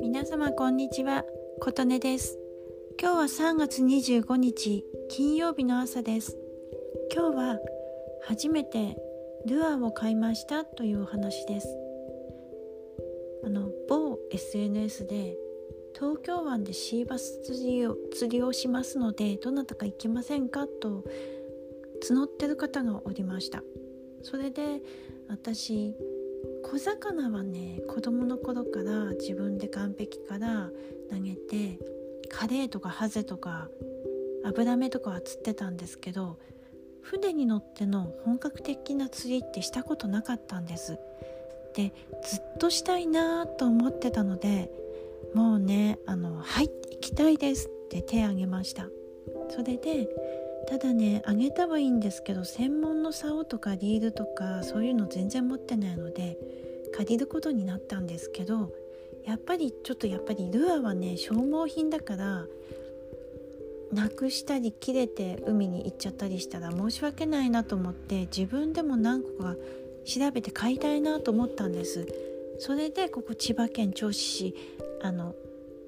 皆様こんにちは琴音です。今日は3月25日金曜日の朝です。今日は初めてルアーを買いましたというお話です。あの某 SNS で東京湾でシーバス釣りを釣りをしますのでどなたか行きませんかと募ってる方がおりました。それで私小魚はね子供の頃から自分で岸壁から投げてカレイとかハゼとかアブラメとかは釣ってたんですけど船に乗っての本格的な釣りってしたことなかったんです。でずっとしたいなと思ってたのでもうねあの「はい行きたいです」って手挙げました。それでただねあげたはいいんですけど専門の竿とかリールとかそういうの全然持ってないので借りることになったんですけどやっぱりちょっとやっぱりルアーはね消耗品だからなくしたり切れて海に行っちゃったりしたら申し訳ないなと思って自分でも何個か調べて買いたいなと思ったんです。それでここ千葉県銚子市あの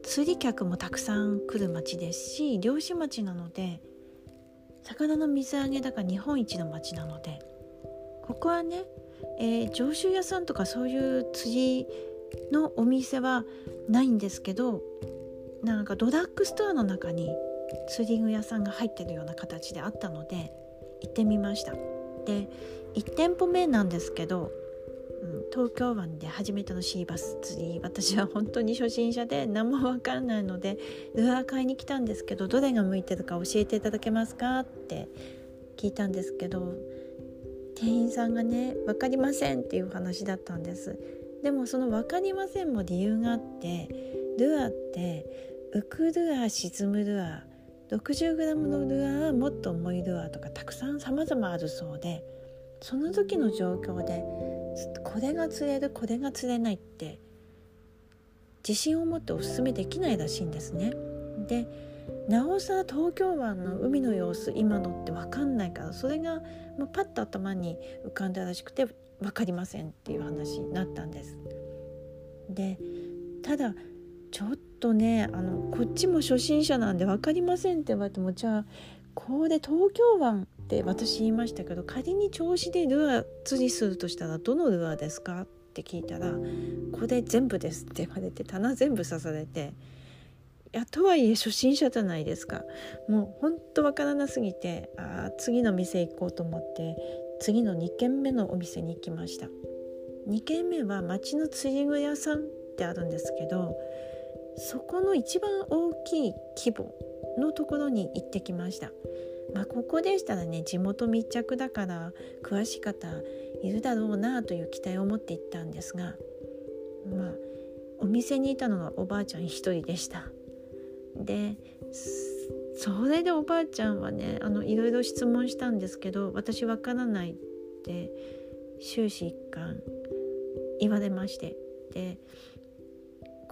釣り客もたくさん来る町ですし漁師町なので魚の水揚げだから日本一の町なのでここはね、えー、上州屋さんとかそういう釣りのお店はないんですけどなんかドラッグストアの中に釣り具屋さんが入ってるような形であったので行ってみました。で1店舗目なんですけど東京湾で初めてのシーバス釣り私は本当に初心者で何も分かんないのでルアー買いに来たんですけどどれが向いてるか教えていただけますかって聞いたんですけど店員さんがね「分かりません」っていう話だったんですでもその「分かりません」も理由があってルアーって浮くルアー沈むルアー 60g のルアーもっと重いルアーとかたくさん様々あるそうでその時の状況でこれが釣れるこれが釣れないって自信を持っておすすめできないらしいんですね。でなおさら東京湾の海の様子今のって分かんないからそれがもうパッと頭に浮かんだらしくて分かりませんっていう話になったんです。でただちょっとねあのこっちも初心者なんで分かりませんって言われてもじゃあこれ東京湾って私言いましたけど仮に銚子でルアー釣りするとしたらどのルアーですか？って聞いたら「これ全部です」って言われて棚全部刺されていやとはいえ初心者じゃないですか。もうほんとわからなすぎてあ次の店行こうと思って次の2軒目のお店に行きました。2軒目は町の釣り具屋さんってあるんですけどそこの一番大きい規模のところに行ってきました。まあ、ここでしたらね地元密着だから詳しい方いるだろうなという期待を持って行ったんですがまあお店にいたのがおばあちゃん一人でした。でそれでおばあちゃんはねあのいろいろ質問したんですけど私わからないって終始一貫言われましてで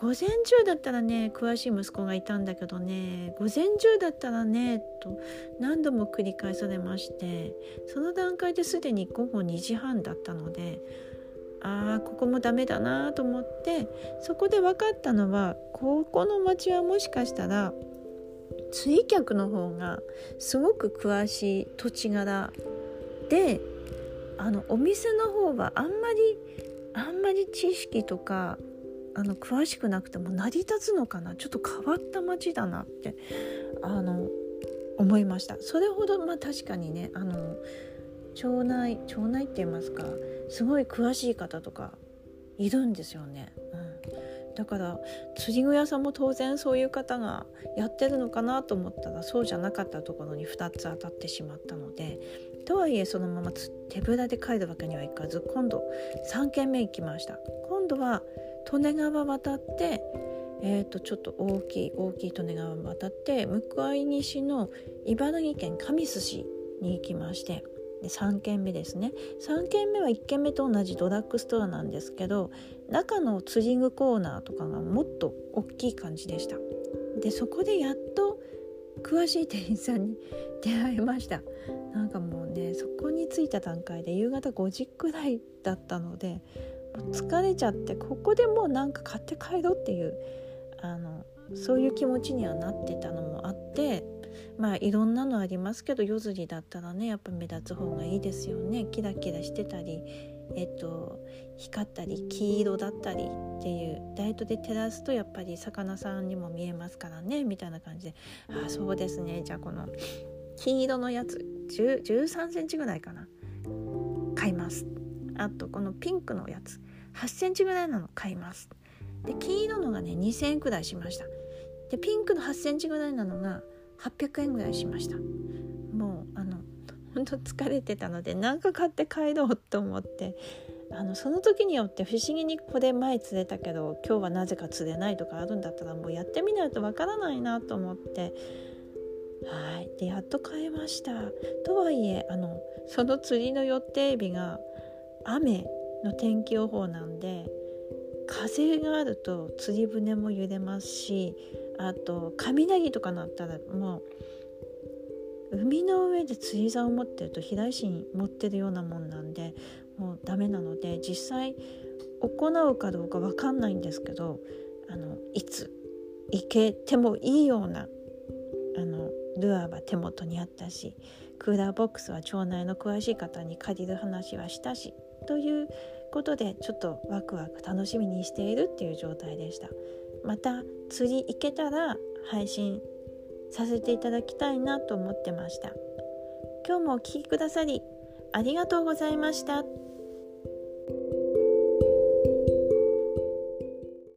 午前中だったらね詳しい息子がいたんだけどね午前中だったらねと何度も繰り返されましてその段階ですでに午後2時半だったのでああここもダメだなと思ってそこで分かったのはここの町はもしかしたら釣り客の方がすごく詳しい土地柄であのお店の方はあんまりあんまり知識とかあの詳しくなくても成り立つのかな？ちょっと変わった街だなってあの思いました。それほどまあ確かにねあの町内町内って言いますかすごい詳しい方とかいるんですよね、うん、だから釣り具屋さんも当然そういう方がやってるのかなと思ったらそうじゃなかったところに2つ当たってしまったのでとはいえそのまま手ぶらで帰るわけにはいかず今度3軒目行きました。今度は利根川渡ってえー、とちょっと大きい大きい利根川渡って向かい西の茨城県神栖市に行きましてで3軒目ですね。3軒目は1軒目と同じドラッグストアなんですけど中の釣り具コーナーとかがもっと大きい感じでした。でそこでやっと詳しい店員さんに出会いました。なんかもうねそこに着いた段階で夕方5時くらいだったので疲れちゃってここでもうなんか買って帰ろうっていうあのそういう気持ちにはなってたのもあってまあいろんなのありますけど夜釣りだったらねやっぱ目立つ方がいいですよね。キラキラしてたりえっと光ったり黄色だったりっていうライトで照らすとやっぱり魚さんにも見えますからねみたいな感じでああそうですね。じゃあこの金色のやつ13センチぐらいかな。買います。あとこのピンクのやつ。8センチぐらいなの買います。で金色のがね2000円くらいしました。でピンクの8センチぐらいなのが800円ぐらいしました。もうあの本当疲れてたので何か買って帰ろうと思って。あのその時によって不思議にこれ前釣れたけど今日はなぜか釣れないとかあるんだったらもうやってみないとわからないなと思って。はい。でやっと買えました。とはいえあのその釣りの予定日が雨の天気予報なんで風があると釣り船も揺れますしあと雷とかなったらもう海の上で釣り竿を持ってると平石に持ってるようなもんなんでもうダメなので実際行うかどうか分かんないんですけどあのいつ行けてもいいようなあのルアーは手元にあったしクーラーボックスは町内の詳しい方に借りる話はしたしということでちょっとワクワク楽しみにしているっていう状態でしたまた釣り行けたら配信させていただきたいなと思ってました今日もお聴きくださりありがとうございました。